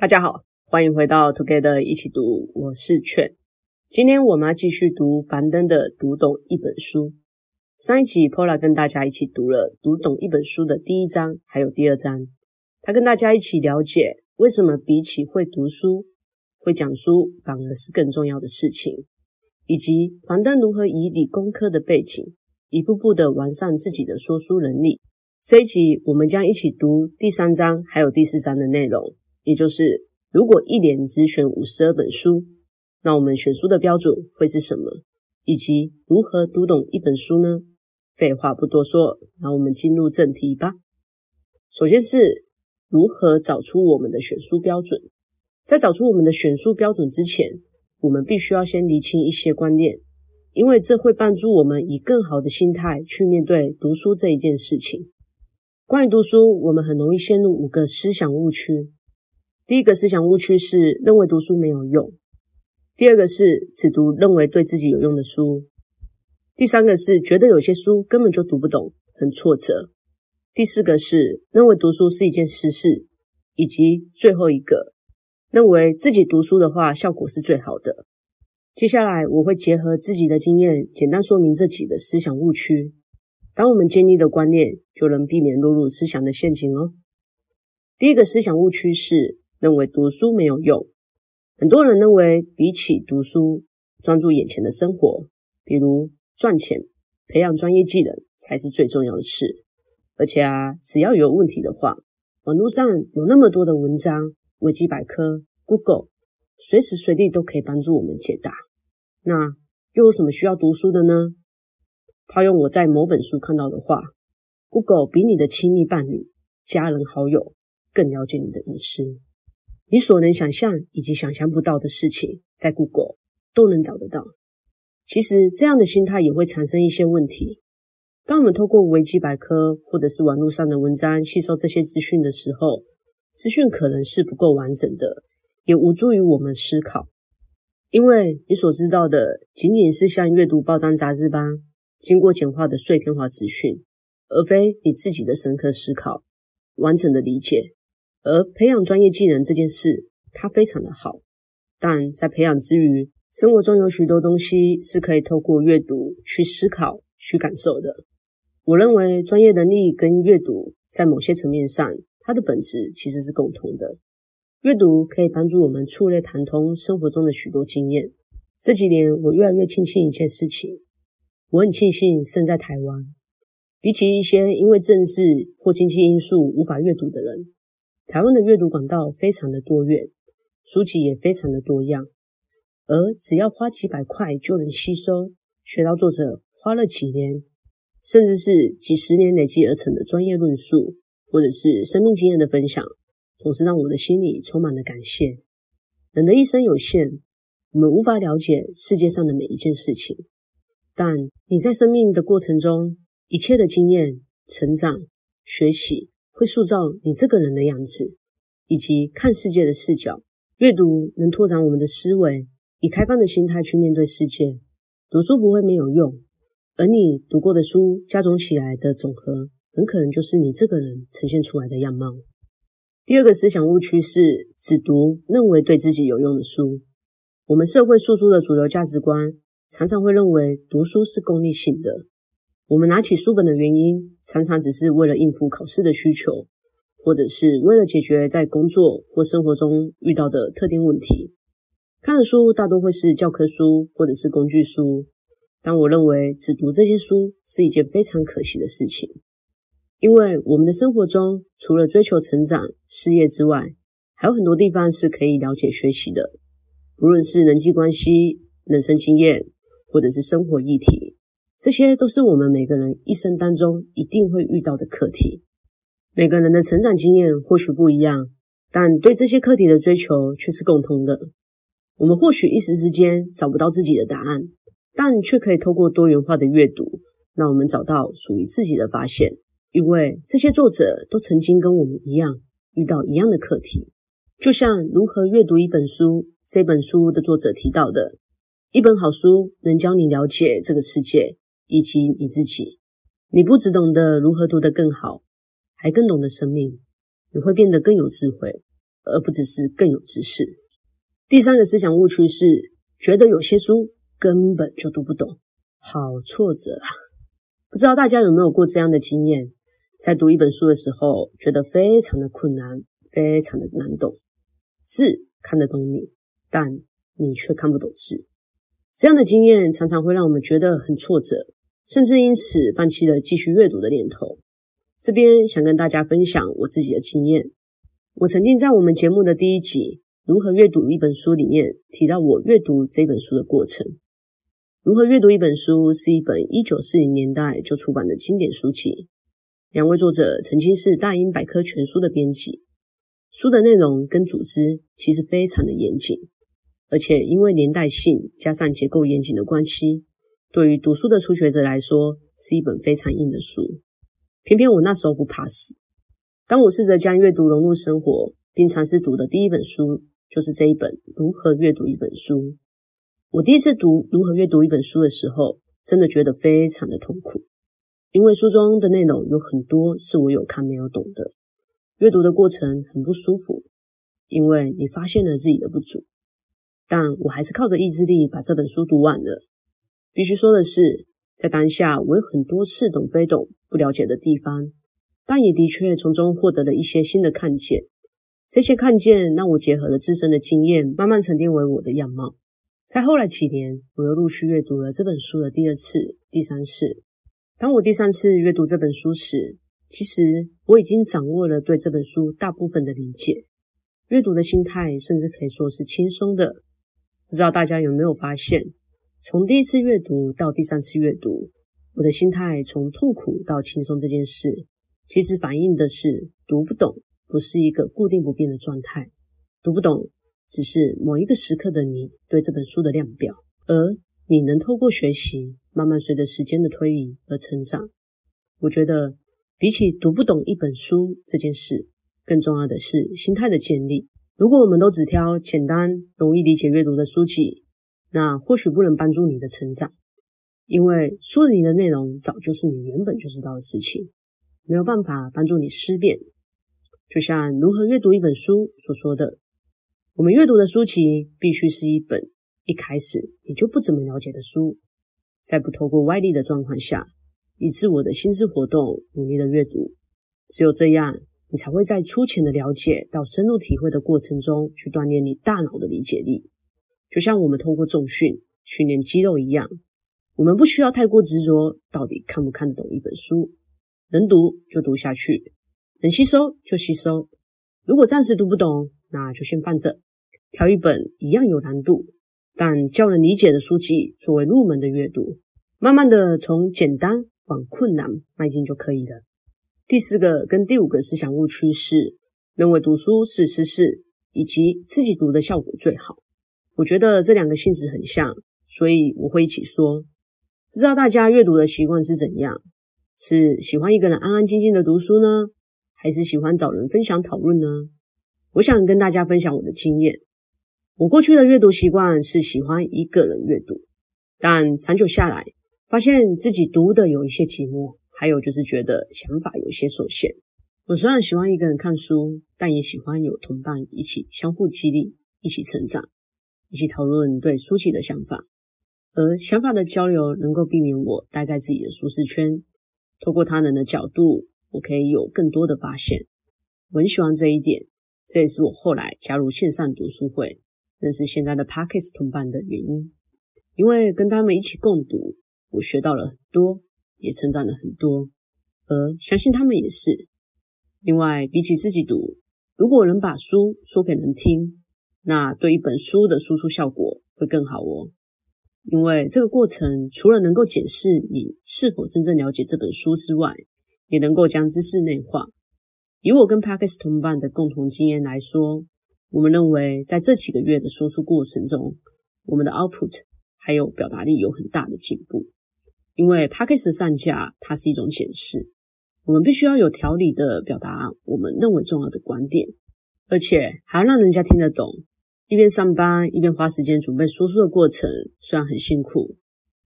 大家好，欢迎回到 Together 一起读，我是劝。今天我们要继续读樊登的《读懂一本书》。上一期 Paula 跟大家一起读了《读懂一本书》的第一章，还有第二章。他跟大家一起了解为什么比起会读书、会讲书，反而是更重要的事情，以及樊登如何以理工科的背景，一步步的完善自己的说书能力。这一期我们将一起读第三章还有第四章的内容。也就是，如果一年只选五十二本书，那我们选书的标准会是什么？以及如何读懂一本书呢？废话不多说，那我们进入正题吧。首先是如何找出我们的选书标准。在找出我们的选书标准之前，我们必须要先厘清一些观念，因为这会帮助我们以更好的心态去面对读书这一件事情。关于读书，我们很容易陷入五个思想误区。第一个思想误区是认为读书没有用，第二个是只读认为对自己有用的书，第三个是觉得有些书根本就读不懂，很挫折，第四个是认为读书是一件实事，以及最后一个认为自己读书的话效果是最好的。接下来我会结合自己的经验，简单说明这几个思想误区。当我们建立的观念，就能避免落入思想的陷阱哦。第一个思想误区是。认为读书没有用，很多人认为比起读书，专注眼前的生活，比如赚钱、培养专业技能，才是最重要的事。而且啊，只要有问题的话，网络上有那么多的文章、维基百科、Google，随时随地都可以帮助我们解答。那又有什么需要读书的呢？套用我在某本书看到的话，Google 比你的亲密伴侣、家人、好友更了解你的隐私。你所能想象以及想象不到的事情，在 Google 都能找得到。其实这样的心态也会产生一些问题。当我们透过维基百科或者是网络上的文章吸收这些资讯的时候，资讯可能是不够完整的，也无助于我们思考。因为你所知道的仅仅是像阅读报章杂志般经过简化的碎片化资讯，而非你自己的深刻思考、完整的理解。而培养专业技能这件事，它非常的好，但在培养之余，生活中有许多东西是可以透过阅读去思考、去感受的。我认为专业能力跟阅读在某些层面上，它的本质其实是共同的。阅读可以帮助我们触类旁通生活中的许多经验。这几年，我越来越庆幸一件事情，我很庆幸生在台湾，比起一些因为政治或经济因素无法阅读的人。台湾的阅读管道非常的多元，书籍也非常的多样，而只要花几百块就能吸收，学到作者花了几年，甚至是几十年累积而成的专业论述，或者是生命经验的分享，总是让我的心里充满了感谢。人的一生有限，我们无法了解世界上的每一件事情，但你在生命的过程中，一切的经验、成长、学习。会塑造你这个人的样子，以及看世界的视角。阅读能拓展我们的思维，以开放的心态去面对世界。读书不会没有用，而你读过的书加总起来的总和，很可能就是你这个人呈现出来的样貌。第二个思想误区是只读认为对自己有用的书。我们社会输出的主流价值观，常常会认为读书是功利性的。我们拿起书本的原因，常常只是为了应付考试的需求，或者是为了解决在工作或生活中遇到的特定问题。看的书大多会是教科书或者是工具书，但我认为只读这些书是一件非常可惜的事情，因为我们的生活中除了追求成长、事业之外，还有很多地方是可以了解学习的，无论是人际关系、人生经验，或者是生活议题。这些都是我们每个人一生当中一定会遇到的课题。每个人的成长经验或许不一样，但对这些课题的追求却是共通的。我们或许一时之间找不到自己的答案，但却可以透过多元化的阅读，让我们找到属于自己的发现。因为这些作者都曾经跟我们一样遇到一样的课题。就像如何阅读一本书，这本书的作者提到的，一本好书能教你了解这个世界。以及你自己，你不只懂得如何读得更好，还更懂得生命。你会变得更有智慧，而不只是更有知识。第三个思想误区是觉得有些书根本就读不懂，好挫折啊！不知道大家有没有过这样的经验？在读一本书的时候，觉得非常的困难，非常的难懂，字看得懂你，但你却看不懂字。这样的经验常常会让我们觉得很挫折，甚至因此放弃了继续阅读的念头。这边想跟大家分享我自己的经验。我曾经在我们节目的第一集《如何阅读一本书》里面提到我阅读这本书的过程。《如何阅读一本书》是一本一九四零年代就出版的经典书籍。两位作者曾经是大英百科全书的编辑。书的内容跟组织其实非常的严谨，而且因为年代性加上结构严谨的关系，对于读书的初学者来说是一本非常硬的书。偏偏我那时候不怕死。当我试着将阅读融入生活，并尝试读的第一本书，就是这一本《如何阅读一本书》。我第一次读《如何阅读一本书》的时候，真的觉得非常的痛苦，因为书中的内容有很多是我有看没有懂的。阅读的过程很不舒服，因为你发现了自己的不足。但我还是靠着意志力把这本书读完了。必须说的是，在当下我有很多似懂非懂。不了解的地方，但也的确从中获得了一些新的看见。这些看见让我结合了自身的经验，慢慢沉淀为我的样貌。在后来几年，我又陆续阅读了这本书的第二次、第三次。当我第三次阅读这本书时，其实我已经掌握了对这本书大部分的理解，阅读的心态甚至可以说是轻松的。不知道大家有没有发现，从第一次阅读到第三次阅读。我的心态从痛苦到轻松这件事，其实反映的是读不懂不是一个固定不变的状态，读不懂只是某一个时刻的你对这本书的量表，而你能透过学习，慢慢随着时间的推移而成长。我觉得比起读不懂一本书这件事，更重要的是心态的建立。如果我们都只挑简单、容易理解阅读的书籍，那或许不能帮助你的成长。因为书里的内容早就是你原本就知道的事情，没有办法帮助你思辨。就像如何阅读一本书所说的，我们阅读的书籍必须是一本一开始你就不怎么了解的书，在不透过外力的状况下，以自我的心智活动努力的阅读，只有这样，你才会在粗浅的了解到深入体会的过程中去锻炼你大脑的理解力，就像我们通过重训训练肌肉一样。我们不需要太过执着，到底看不看懂一本书，能读就读下去，能吸收就吸收。如果暂时读不懂，那就先放着，挑一本一样有难度但较能理解的书籍作为入门的阅读，慢慢的从简单往困难迈进就可以了。第四个跟第五个思想误区是认为读书是私事，以及自己读的效果最好。我觉得这两个性质很像，所以我会一起说。不知道大家阅读的习惯是怎样？是喜欢一个人安安静静的读书呢，还是喜欢找人分享讨论呢？我想跟大家分享我的经验。我过去的阅读习惯是喜欢一个人阅读，但长久下来，发现自己读的有一些寂寞，还有就是觉得想法有些受限。我虽然喜欢一个人看书，但也喜欢有同伴一起相互激励，一起成长，一起讨论对书籍的想法。而想法的交流能够避免我待在自己的舒适圈，透过他人的角度，我可以有更多的发现。我很喜欢这一点，这也是我后来加入线上读书会，认识现在的 Podcast 同伴的原因。因为跟他们一起共读，我学到了很多，也成长了很多。而相信他们也是。另外，比起自己读，如果能把书说给人听，那对一本书的输出效果会更好哦。因为这个过程除了能够检视你是否真正了解这本书之外，也能够将知识内化。以我跟 Podcast 同伴的共同经验来说，我们认为在这几个月的输出过程中，我们的 output 还有表达力有很大的进步。因为 Podcast 上架它是一种检视，我们必须要有条理的表达我们认为重要的观点，而且还要让人家听得懂。一边上班一边花时间准备说书的过程，虽然很辛苦，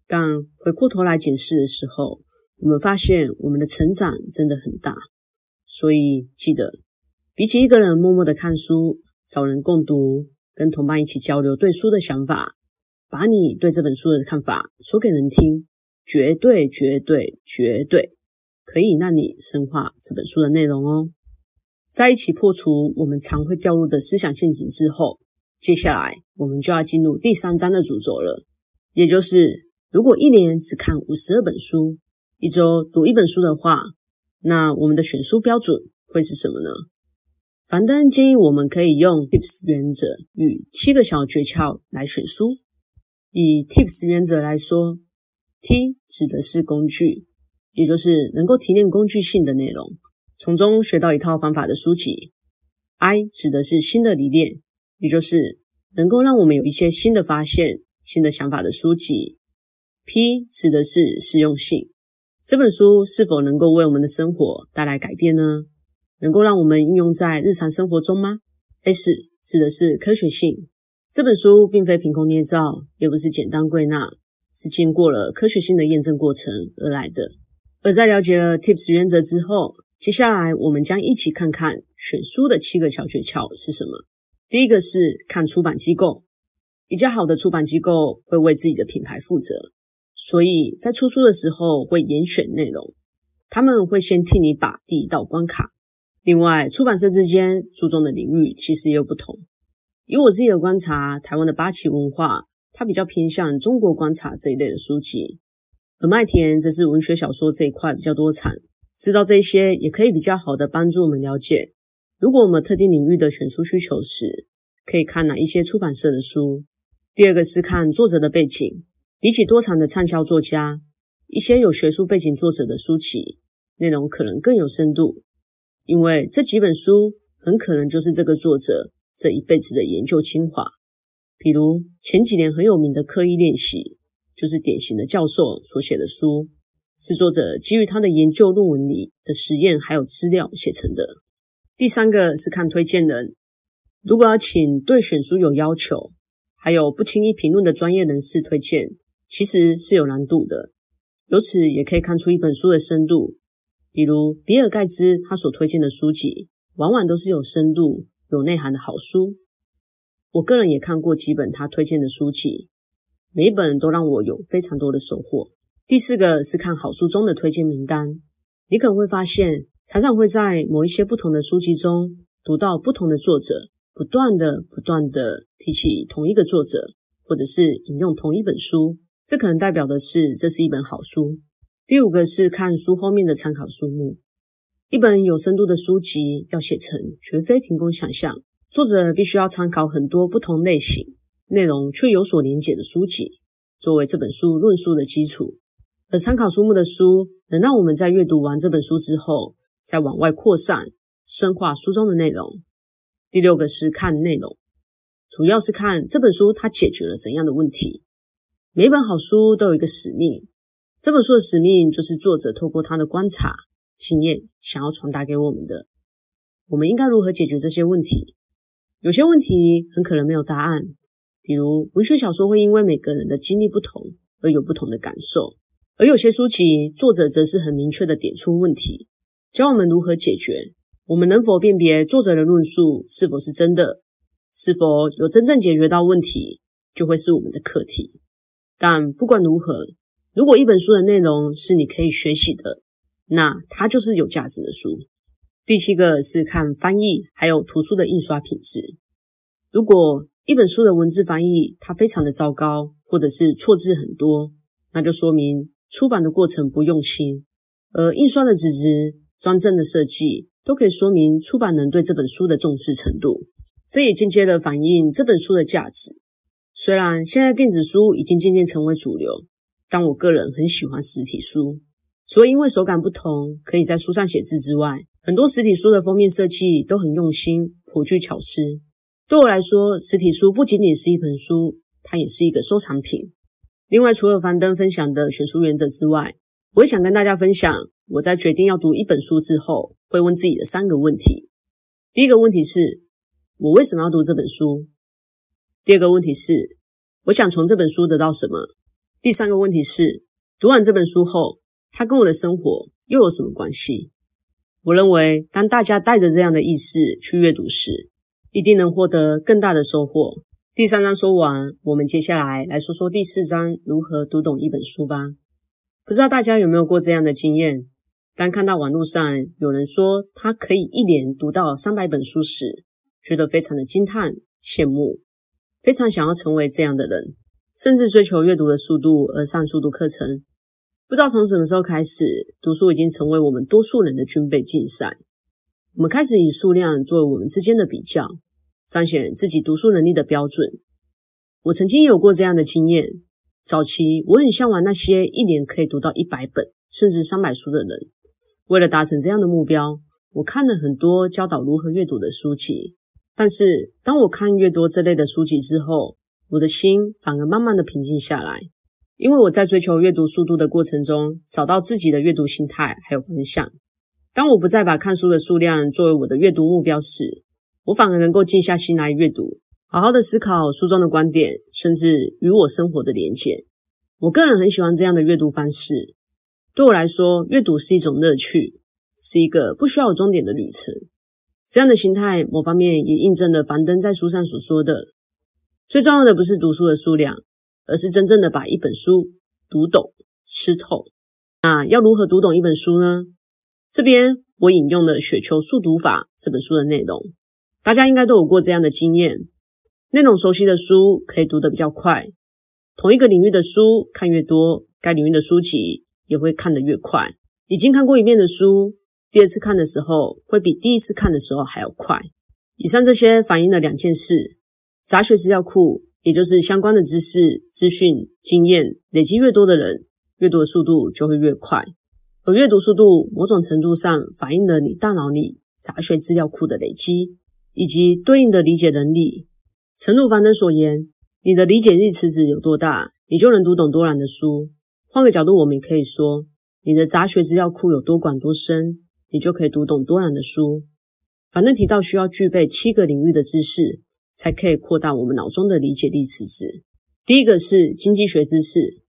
但回过头来检视的时候，我们发现我们的成长真的很大。所以记得，比起一个人默默的看书，找人共读，跟同伴一起交流对书的想法，把你对这本书的看法说给人听，绝对绝对绝对可以让你深化这本书的内容哦。在一起破除我们常会掉入的思想陷阱之后，接下来我们就要进入第三章的主轴了，也就是如果一年只看五十二本书，一周读一本书的话，那我们的选书标准会是什么呢？樊登建议我们可以用 TIPS 原则与七个小诀窍来选书。以 TIPS 原则来说，T 指的是工具，也就是能够提炼工具性的内容，从中学到一套方法的书籍。I 指的是新的理念，也就是能够让我们有一些新的发现、新的想法的书籍。P 指的是实用性，这本书是否能够为我们的生活带来改变呢？能够让我们应用在日常生活中吗？S 指的是科学性。这本书并非凭空捏造，也不是简单归纳，是经过了科学性的验证过程而来的。而在了解了 TIPS 原则之后，接下来我们将一起看看选书的七个小诀窍是什么。第一个是看出版机构，比较好的出版机构会为自己的品牌负责，所以在出书的时候会严选内容，他们会先替你把第一道关卡。另外，出版社之间注重的领域其实也有不同。以我自己的观察，台湾的八旗文化，它比较偏向中国观察这一类的书籍，而麦田则是文学小说这一块比较多产。知道这些，也可以比较好的帮助我们了解，如果我们特定领域的选书需求时，可以看哪一些出版社的书。第二个是看作者的背景，比起多产的畅销作家，一些有学术背景作者的书籍，内容可能更有深度，因为这几本书很可能就是这个作者。这一辈子的研究精华，比如前几年很有名的《刻意练习》，就是典型的教授所写的书，是作者基于他的研究论文里的实验还有资料写成的。第三个是看推荐人，如果要请对选书有要求，还有不轻易评论的专业人士推荐，其实是有难度的。由此也可以看出一本书的深度，比如比尔盖茨他所推荐的书籍，往往都是有深度。有内涵的好书，我个人也看过几本他推荐的书籍，每一本都让我有非常多的收获。第四个是看好书中的推荐名单，你可能会发现，常常会在某一些不同的书籍中读到不同的作者，不断的、不断的提起同一个作者，或者是引用同一本书，这可能代表的是这是一本好书。第五个是看书后面的参考书目。一本有深度的书籍要写成，绝非凭空想象。作者必须要参考很多不同类型、内容却有所连结的书籍，作为这本书论述的基础。而参考书目的书，能让我们在阅读完这本书之后，再往外扩散、深化书中的内容。第六个是看内容，主要是看这本书它解决了怎样的问题。每本好书都有一个使命，这本书的使命就是作者透过他的观察。经验想要传达给我们的，我们应该如何解决这些问题？有些问题很可能没有答案，比如文学小说会因为每个人的经历不同而有不同的感受，而有些书籍作者则是很明确的点出问题，教我们如何解决。我们能否辨别作者的论述是否是真的，是否有真正解决到问题，就会是我们的课题。但不管如何，如果一本书的内容是你可以学习的。那它就是有价值的书。第七个是看翻译，还有图书的印刷品质。如果一本书的文字翻译它非常的糟糕，或者是错字很多，那就说明出版的过程不用心。而印刷的纸质、装帧的设计，都可以说明出版人对这本书的重视程度。这也间接的反映这本书的价值。虽然现在电子书已经渐渐成为主流，但我个人很喜欢实体书。除了因为手感不同，可以在书上写字之外，很多实体书的封面设计都很用心，颇具巧思。对我来说，实体书不仅仅是一本书，它也是一个收藏品。另外，除了樊登分享的选书原则之外，我也想跟大家分享，我在决定要读一本书之后，会问自己的三个问题。第一个问题是，我为什么要读这本书？第二个问题是，我想从这本书得到什么？第三个问题是，读完这本书后，它跟我的生活又有什么关系？我认为，当大家带着这样的意识去阅读时，一定能获得更大的收获。第三章说完，我们接下来来说说第四章如何读懂一本书吧。不知道大家有没有过这样的经验？当看到网络上有人说他可以一年读到三百本书时，觉得非常的惊叹、羡慕，非常想要成为这样的人，甚至追求阅读的速度而上速读课程。不知道从什么时候开始，读书已经成为我们多数人的军备竞赛。我们开始以数量作为我们之间的比较。彰显自己读书能力的标准。我曾经有过这样的经验。早期我很向往那些一年可以读到一百本甚至三百书的人。为了达成这样的目标，我看了很多教导如何阅读的书籍。但是当我看越多这类的书籍之后，我的心反而慢慢的平静下来。因为我在追求阅读速度的过程中，找到自己的阅读心态还有方向。当我不再把看书的数量作为我的阅读目标时，我反而能够静下心来阅读，好好的思考书中的观点，甚至与我生活的连结。我个人很喜欢这样的阅读方式。对我来说，阅读是一种乐趣，是一个不需要有终点的旅程。这样的心态，某方面也印证了樊登在书上所说的：最重要的不是读书的数量，而是真正的把一本书读懂、吃透。那要如何读懂一本书呢？这边我引用了《雪球速读法》这本书的内容。大家应该都有过这样的经验，内容熟悉的书可以读得比较快，同一个领域的书看越多，该领域的书籍也会看得越快。已经看过一遍的书，第二次看的时候会比第一次看的时候还要快。以上这些反映了两件事：杂学资料库，也就是相关的知识、资讯、经验累积越多的人，阅读的速度就会越快。而阅读速度某种程度上反映了你大脑里杂学资料库的累积。以及对应的理解能力。诚如樊登所言，你的理解力池子有多大，你就能读懂多难的书。换个角度，我们也可以说，你的杂学资料库有多广多深，你就可以读懂多难的书。反正提到需要具备七个领域的知识，才可以扩大我们脑中的理解力池子。第一个是经济学知识，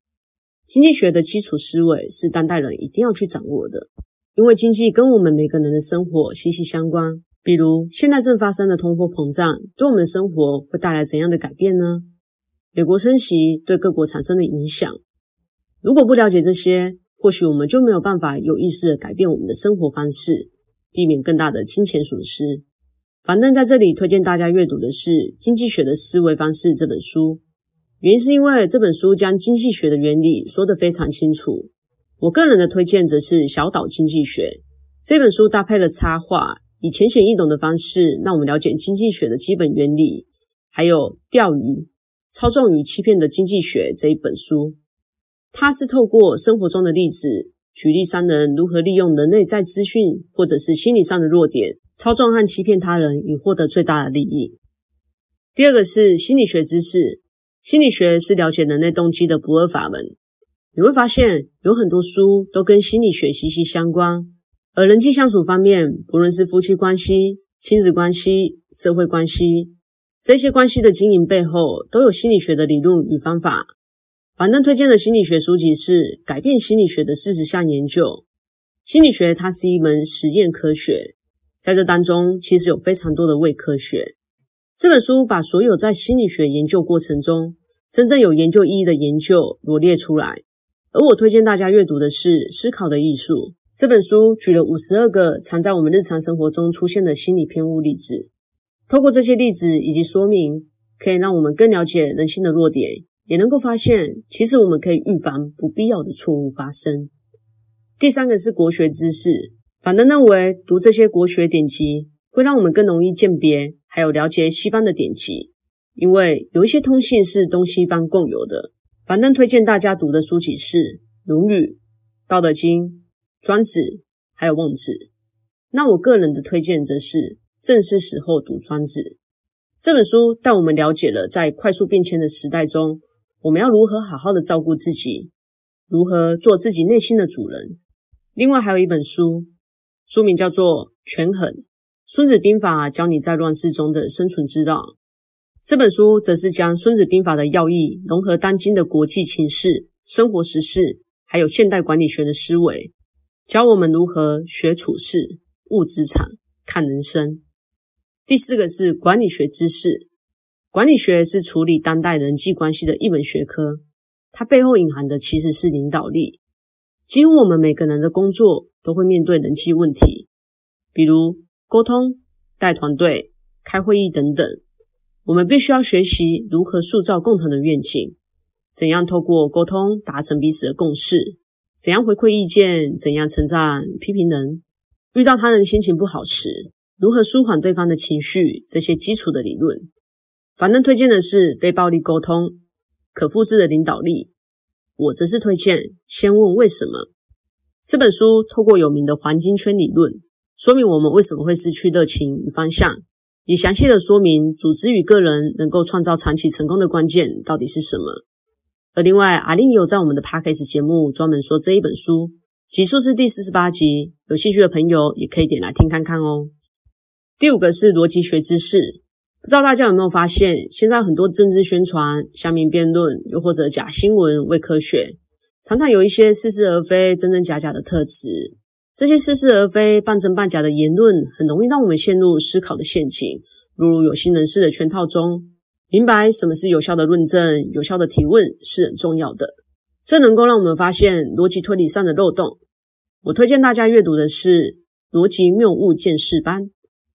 经济学的基础思维是当代人一定要去掌握的，因为经济跟我们每个人的生活息息相关。比如，现在正发生的通货膨胀，对我们的生活会带来怎样的改变呢？美国升息对各国产生的影响，如果不了解这些，或许我们就没有办法有意识地改变我们的生活方式，避免更大的金钱损失。樊登在这里推荐大家阅读的是《经济学的思维方式》这本书，原因是因为这本书将经济学的原理说得非常清楚。我个人的推荐则是《小岛经济学》这本书，搭配了插画。以浅显易懂的方式，让我们了解经济学的基本原理，还有钓鱼、操纵与欺骗的经济学这一本书。它是透过生活中的例子，举例商人如何利用人类在资讯或者是心理上的弱点，操纵和欺骗他人，以获得最大的利益。第二个是心理学知识，心理学是了解人类动机的不二法门。你会发现有很多书都跟心理学息息相关。而人际相处方面，不论是夫妻关系、亲子关系、社会关系，这些关系的经营背后，都有心理学的理论与方法。樊登推荐的心理学书籍是《改变心理学的四十项研究》。心理学它是一门实验科学，在这当中其实有非常多的伪科学。这本书把所有在心理学研究过程中真正有研究意义的研究罗列出来。而我推荐大家阅读的是《思考的艺术》。这本书举了五十二个常在我们日常生活中出现的心理偏误例子，透过这些例子以及说明，可以让我们更了解人性的弱点，也能够发现，其实我们可以预防不必要的错误发生。第三个是国学知识，樊登认为读这些国学典籍会让我们更容易鉴别，还有了解西方的典籍，因为有一些通信是东西方共有的。樊登推荐大家读的书籍是《论语》《道德经》。庄子还有孟子，那我个人的推荐则是正是时候读庄子这本书，带我们了解了在快速变迁的时代中，我们要如何好好的照顾自己，如何做自己内心的主人。另外还有一本书，书名叫做《权衡·孙子兵法》，教你在乱世中的生存之道。这本书则是将孙子兵法的要义融合当今的国际情势、生活时事，还有现代管理学的思维。教我们如何学处事、悟职场、看人生。第四个是管理学知识。管理学是处理当代人际关系的一门学科，它背后隐含的其实是领导力。几乎我们每个人的工作都会面对人际问题，比如沟通、带团队、开会议等等。我们必须要学习如何塑造共同的愿景，怎样透过沟通达成彼此的共识，怎样回馈意见，怎样称赞批评人。遇到他人心情不好时，如何舒缓对方的情绪，这些基础的理论。反正推荐的是非暴力沟通，可复制的领导力。我则是推荐先问为什么。这本书透过有名的黄金圈理论，说明我们为什么会失去热情与方向。也详细的说明，组织与个人能够创造长期成功的关键到底是什么。而另外，阿玲也有在我们的 Podcast 节目专门说这一本书，集数是第四十八集，有兴趣的朋友也可以点来听看看哦。第五个是逻辑学知识，不知道大家有没有发现，现在很多政治宣传、乡民辩论，又或者假新闻、伪科学，常常有一些似是而非、真真假假的特质。这些似是而非、半真半假的言论，很容易让我们陷入思考的陷阱，落入有心人士的圈套中。明白什么是有效的论证、有效的提问是很重要的，这能够让我们发现逻辑推理上的漏洞。我推荐大家阅读的是《逻辑谬误鉴识班：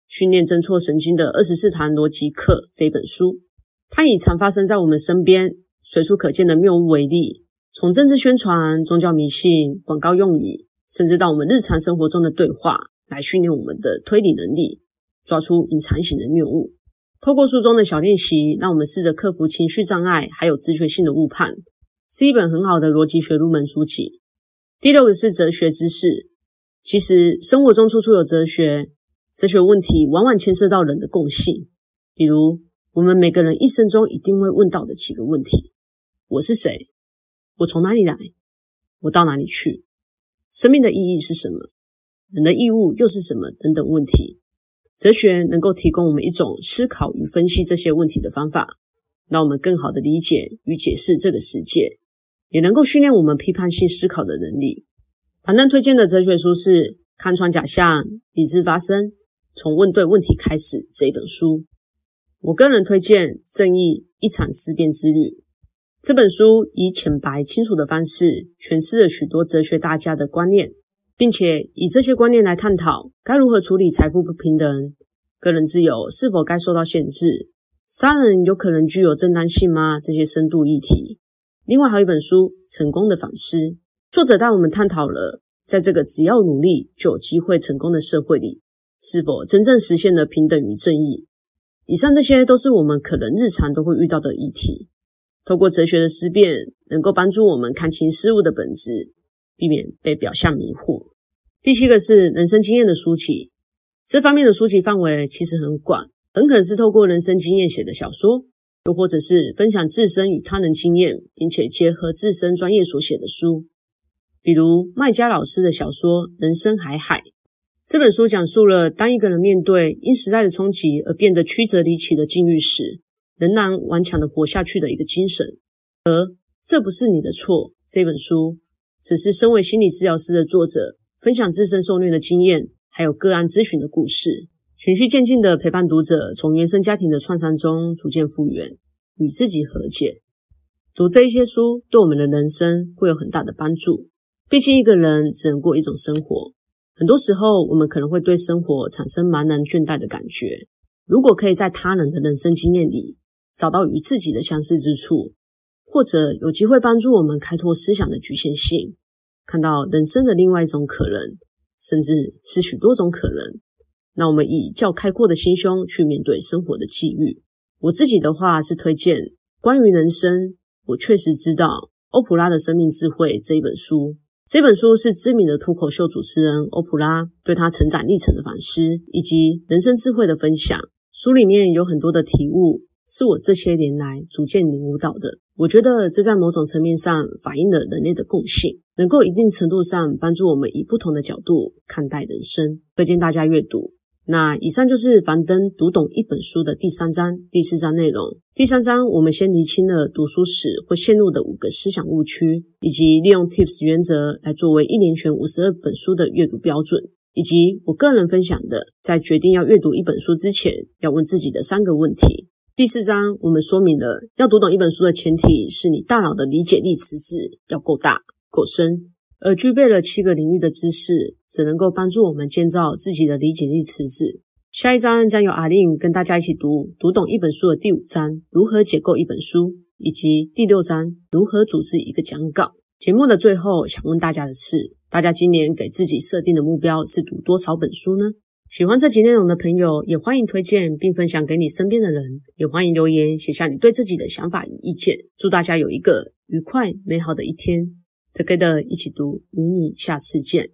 训练侦错神经的二十四堂逻辑课》这本书。它以常发生在我们身边、随处可见的谬误为例，从政治宣传、宗教迷信、广告用语。甚至到我们日常生活中的对话，来训练我们的推理能力，抓出隐藏型的谬误。透过书中的小练习，让我们试着克服情绪障碍，还有直觉性的误判，是一本很好的逻辑学入门书籍。第六个是哲学知识，其实生活中处处有哲学，哲学问题往往牵涉到人的共性，比如我们每个人一生中一定会问到的几个问题：我是谁？我从哪里来？我到哪里去？生命的意义是什么？人的义务又是什么？等等问题，哲学能够提供我们一种思考与分析这些问题的方法，让我们更好地理解与解释这个世界，也能够训练我们批判性思考的能力。樊登推荐的哲学书是《看穿假象，理智发声：从问对问题开始》这本书。我个人推荐《正义：一场思辨之旅》。这本书以浅白清楚的方式诠释了许多哲学大家的观念，并且以这些观念来探讨该如何处理财富不平等、个人自由是否该受到限制、杀人有可能具有正当性吗？这些深度议题。另外还有一本书《成功的反思》，作者带我们探讨了在这个只要努力就有机会成功的社会里，是否真正实现了平等与正义。以上这些都是我们可能日常都会遇到的议题。透过哲学的思辨，能够帮助我们看清事物的本质，避免被表象迷惑。第七个是人生经验的书籍，这方面的书籍范围其实很广，很可能是透过人生经验写的小说，又或者是分享自身与他人经验，并且结合自身专业所写的书。比如麦家老师的小说《人生海海》，这本书讲述了当一个人面对因时代的冲击而变得曲折离奇的境遇时，仍然顽强的活下去的一个精神，而这不是你的错。这本书只是身为心理治疗师的作者分享自身受虐的经验，还有个案咨询的故事，循序渐进的陪伴读者从原生家庭的创伤中逐渐复原，与自己和解。读这一些书对我们的人生会有很大的帮助。毕竟一个人只能过一种生活，很多时候我们可能会对生活产生茫然倦怠的感觉。如果可以在他人的人生经验里，找到与自己的相似之处，或者有机会帮助我们开拓思想的局限性，看到人生的另外一种可能，甚至是许多种可能。那我们以较开阔的心胸去面对生活的际遇。我自己的话是推荐关于人生，我确实知道欧普拉的生命智慧这一本书。这本书是知名的脱口秀主持人欧普拉对他成长历程的反思，以及人生智慧的分享。书里面有很多的体悟。是我这些年来逐渐领悟到的。我觉得这在某种层面上反映了人类的共性，能够一定程度上帮助我们以不同的角度看待人生。推荐大家阅读。那以上就是樊登读懂一本书的第三章、第四章内容。第三章我们先厘清了读书时会陷入的五个思想误区，以及利用 TIPS 原则来作为一年全五十二本书的阅读标准。以及我个人分享的，在决定要阅读一本书之前，要问自己的三个问题。第四章我们说明了，要读懂一本书的前提是你大脑的理解力池子要够大、够深，而具备了七个领域的知识，则能够帮助我们建造自己的理解力池子。下一章将由阿玲跟大家一起读读懂一本书的第五章，如何解构一本书，以及第六章如何组织一个讲稿。节目的最后，想问大家的是，大家今年给自己设定的目标是读多少本书呢？喜欢这集内容的朋友，也欢迎推荐并分享给你身边的人，也欢迎留言写下你对自己的想法与意见。祝大家有一个愉快美好的一天，Together 一起读，与你下次见。